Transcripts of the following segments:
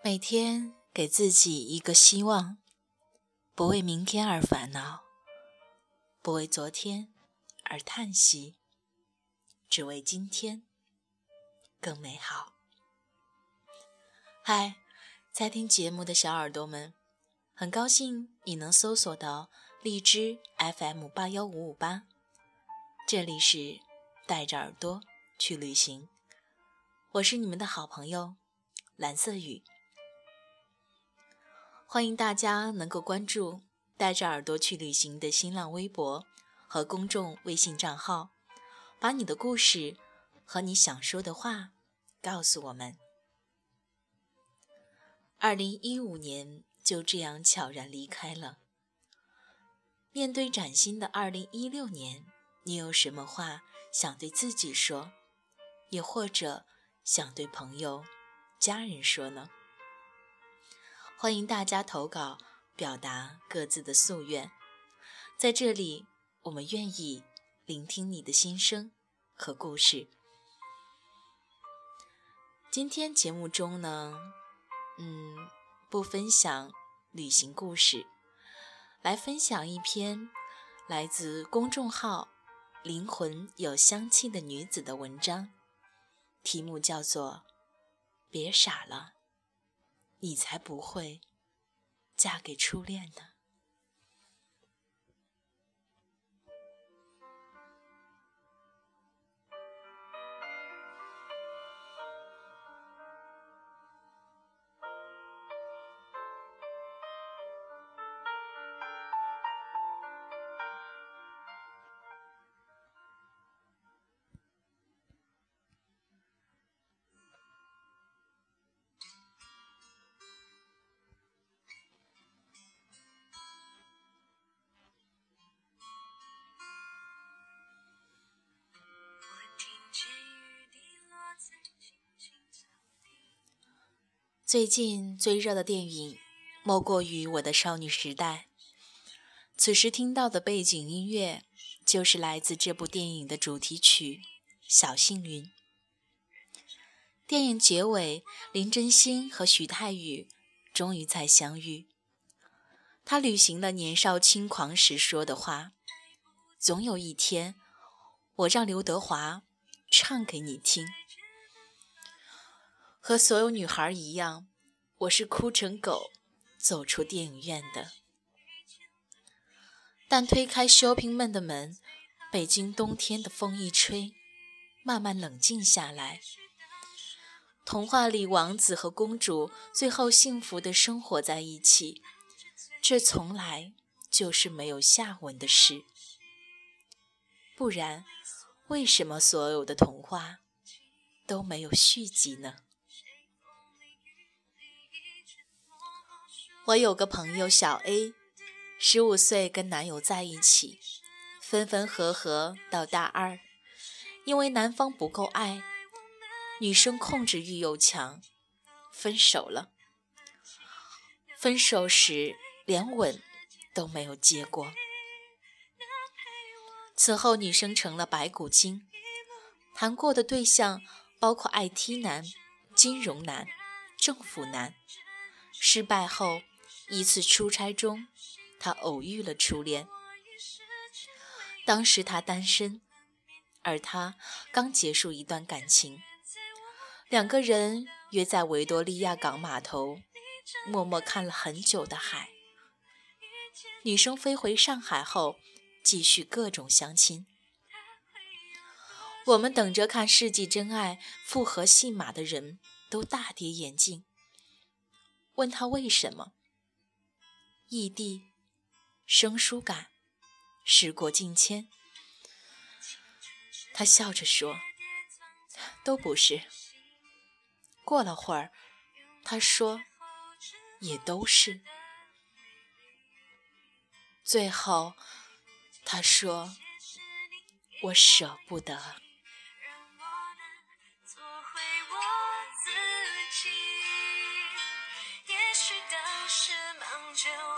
每天给自己一个希望，不为明天而烦恼，不为昨天而叹息，只为今天更美好。嗨，在听节目的小耳朵们，很高兴你能搜索到荔枝 FM 八幺五五八，这里是带着耳朵去旅行，我是你们的好朋友蓝色雨。欢迎大家能够关注“带着耳朵去旅行”的新浪微博和公众微信账号，把你的故事和你想说的话告诉我们。二零一五年就这样悄然离开了。面对崭新的二零一六年，你有什么话想对自己说，也或者想对朋友、家人说呢？欢迎大家投稿，表达各自的夙愿。在这里，我们愿意聆听你的心声和故事。今天节目中呢，嗯，不分享旅行故事，来分享一篇来自公众号“灵魂有香气的女子”的文章，题目叫做《别傻了》。你才不会嫁给初恋呢。最近最热的电影，莫过于《我的少女时代》。此时听到的背景音乐，就是来自这部电影的主题曲《小幸运》。电影结尾，林真心和徐太宇终于再相遇。他履行了年少轻狂时说的话：“总有一天，我让刘德华唱给你听。”和所有女孩一样，我是哭成狗走出电影院的。但推开 shopping mall 的门，北京冬天的风一吹，慢慢冷静下来。童话里王子和公主最后幸福的生活在一起，这从来就是没有下文的事。不然，为什么所有的童话都没有续集呢？我有个朋友小 A，十五岁跟男友在一起，分分合合到大二，因为男方不够爱，女生控制欲又强，分手了。分手时连吻都没有接过。此后女生成了白骨精，谈过的对象包括 IT 男、金融男、政府男，失败后。一次出差中，他偶遇了初恋。当时他单身，而他刚结束一段感情。两个人约在维多利亚港码头，默默看了很久的海。女生飞回上海后，继续各种相亲。我们等着看世纪真爱复合戏码的人都大跌眼镜，问他为什么。异地生疏感，时过境迁。他笑着说，都不是。过了会儿，他说，也都是。最后他说。我舍不得。做回我自己。也许当时忙着。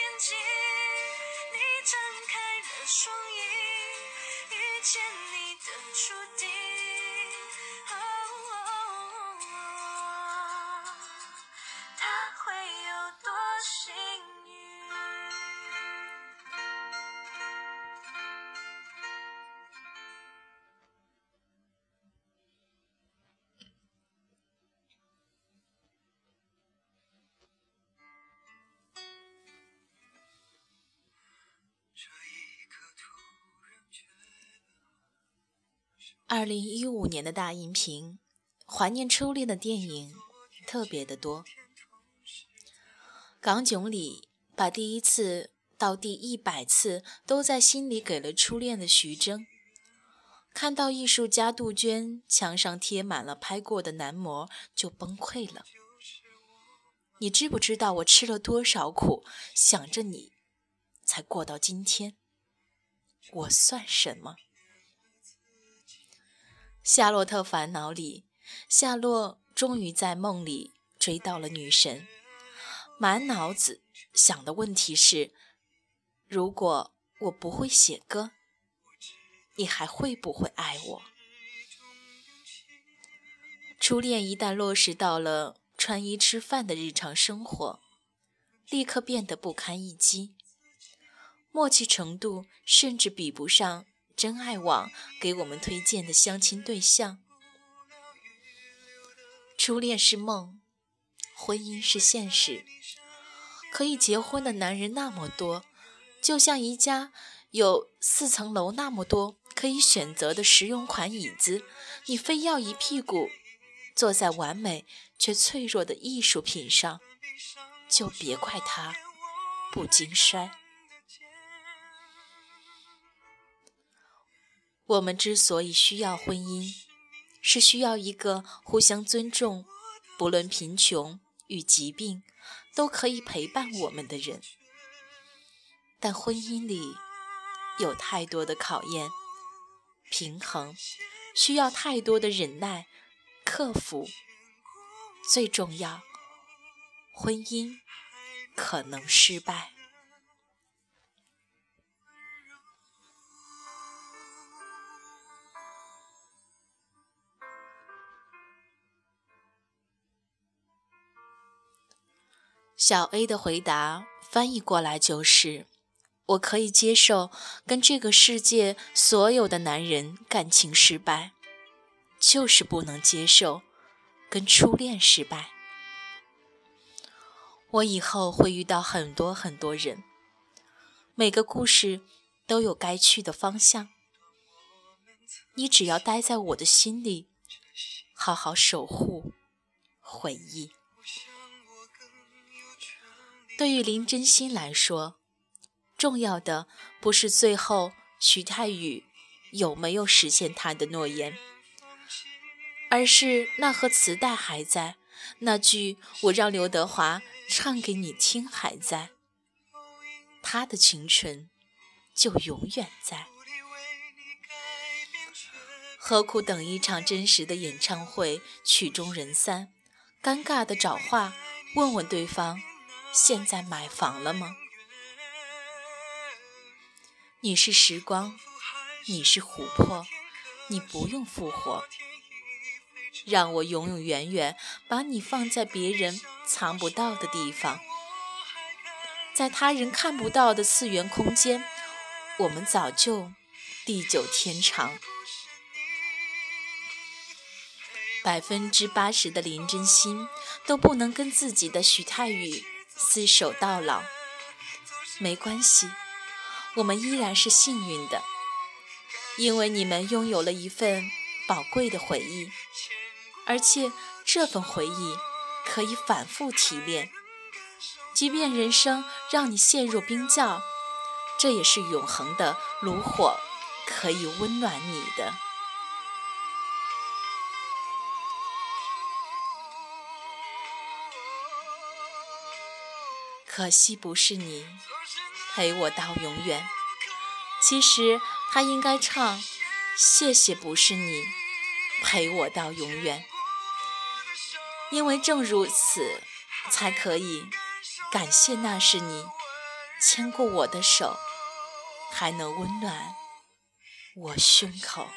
眼睛你张开了双翼遇见你二零一五年的大荧屏，怀念初恋的电影特别的多。港囧里把第一次到第一百次都在心里给了初恋的徐峥，看到艺术家杜鹃墙上贴满了拍过的男模就崩溃了。你知不知道我吃了多少苦，想着你才过到今天？我算什么？《夏洛特烦恼》里，夏洛终于在梦里追到了女神，满脑子想的问题是：如果我不会写歌，你还会不会爱我？初恋一旦落实到了穿衣吃饭的日常生活，立刻变得不堪一击，默契程度甚至比不上。真爱网给我们推荐的相亲对象，初恋是梦，婚姻是现实。可以结婚的男人那么多，就像一家有四层楼那么多可以选择的实用款椅子，你非要一屁股坐在完美却脆弱的艺术品上，就别怪它不经摔。我们之所以需要婚姻，是需要一个互相尊重，不论贫穷与疾病，都可以陪伴我们的人。但婚姻里有太多的考验、平衡，需要太多的忍耐、克服。最重要，婚姻可能失败。小 A 的回答翻译过来就是：我可以接受跟这个世界所有的男人感情失败，就是不能接受跟初恋失败。我以后会遇到很多很多人，每个故事都有该去的方向。你只要待在我的心里，好好守护回忆。对于林真心来说，重要的不是最后徐太宇有没有实现他的诺言，而是那盒磁带还在，那句我让刘德华唱给你听还在，他的青春就永远在。何苦等一场真实的演唱会，曲终人散，尴尬的找话问问对方。现在买房了吗？你是时光，你是琥珀，你不用复活。让我永永远远把你放在别人藏不到的地方，在他人看不到的次元空间，我们早就地久天长。百分之八十的林真心都不能跟自己的许太宇厮守到老。没关系，我们依然是幸运的，因为你们拥有了一份宝贵的回忆，而且这份回忆可以反复提炼。即便人生让你陷入冰窖，这也是永恒的炉火，可以温暖你的。可惜不是你陪我到永远。其实他应该唱：谢谢不是你陪我到永远，因为正如此，才可以。感谢那是你牵过我的手，还能温暖我胸口。